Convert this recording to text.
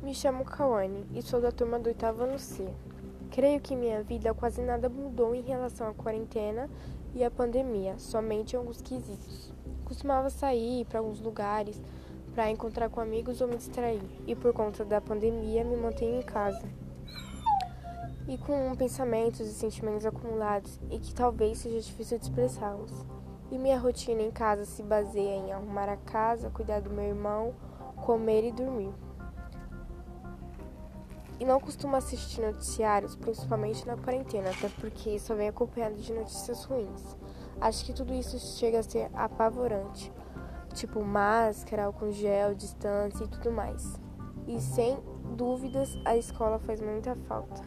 Me chamo Kawane e sou da turma do oitavo ano C. Creio que minha vida quase nada mudou em relação à quarentena e à pandemia, somente alguns quesitos. Costumava sair para alguns lugares para encontrar com amigos ou me distrair, e por conta da pandemia me mantenho em casa. E com pensamentos e sentimentos acumulados e que talvez seja difícil de expressá-los. E minha rotina em casa se baseia em arrumar a casa, cuidar do meu irmão, comer e dormir e não costumo assistir noticiários, principalmente na quarentena, até porque só vem acompanhado de notícias ruins. Acho que tudo isso chega a ser apavorante, tipo máscara, álcool gel, distância e tudo mais. E sem dúvidas a escola faz muita falta.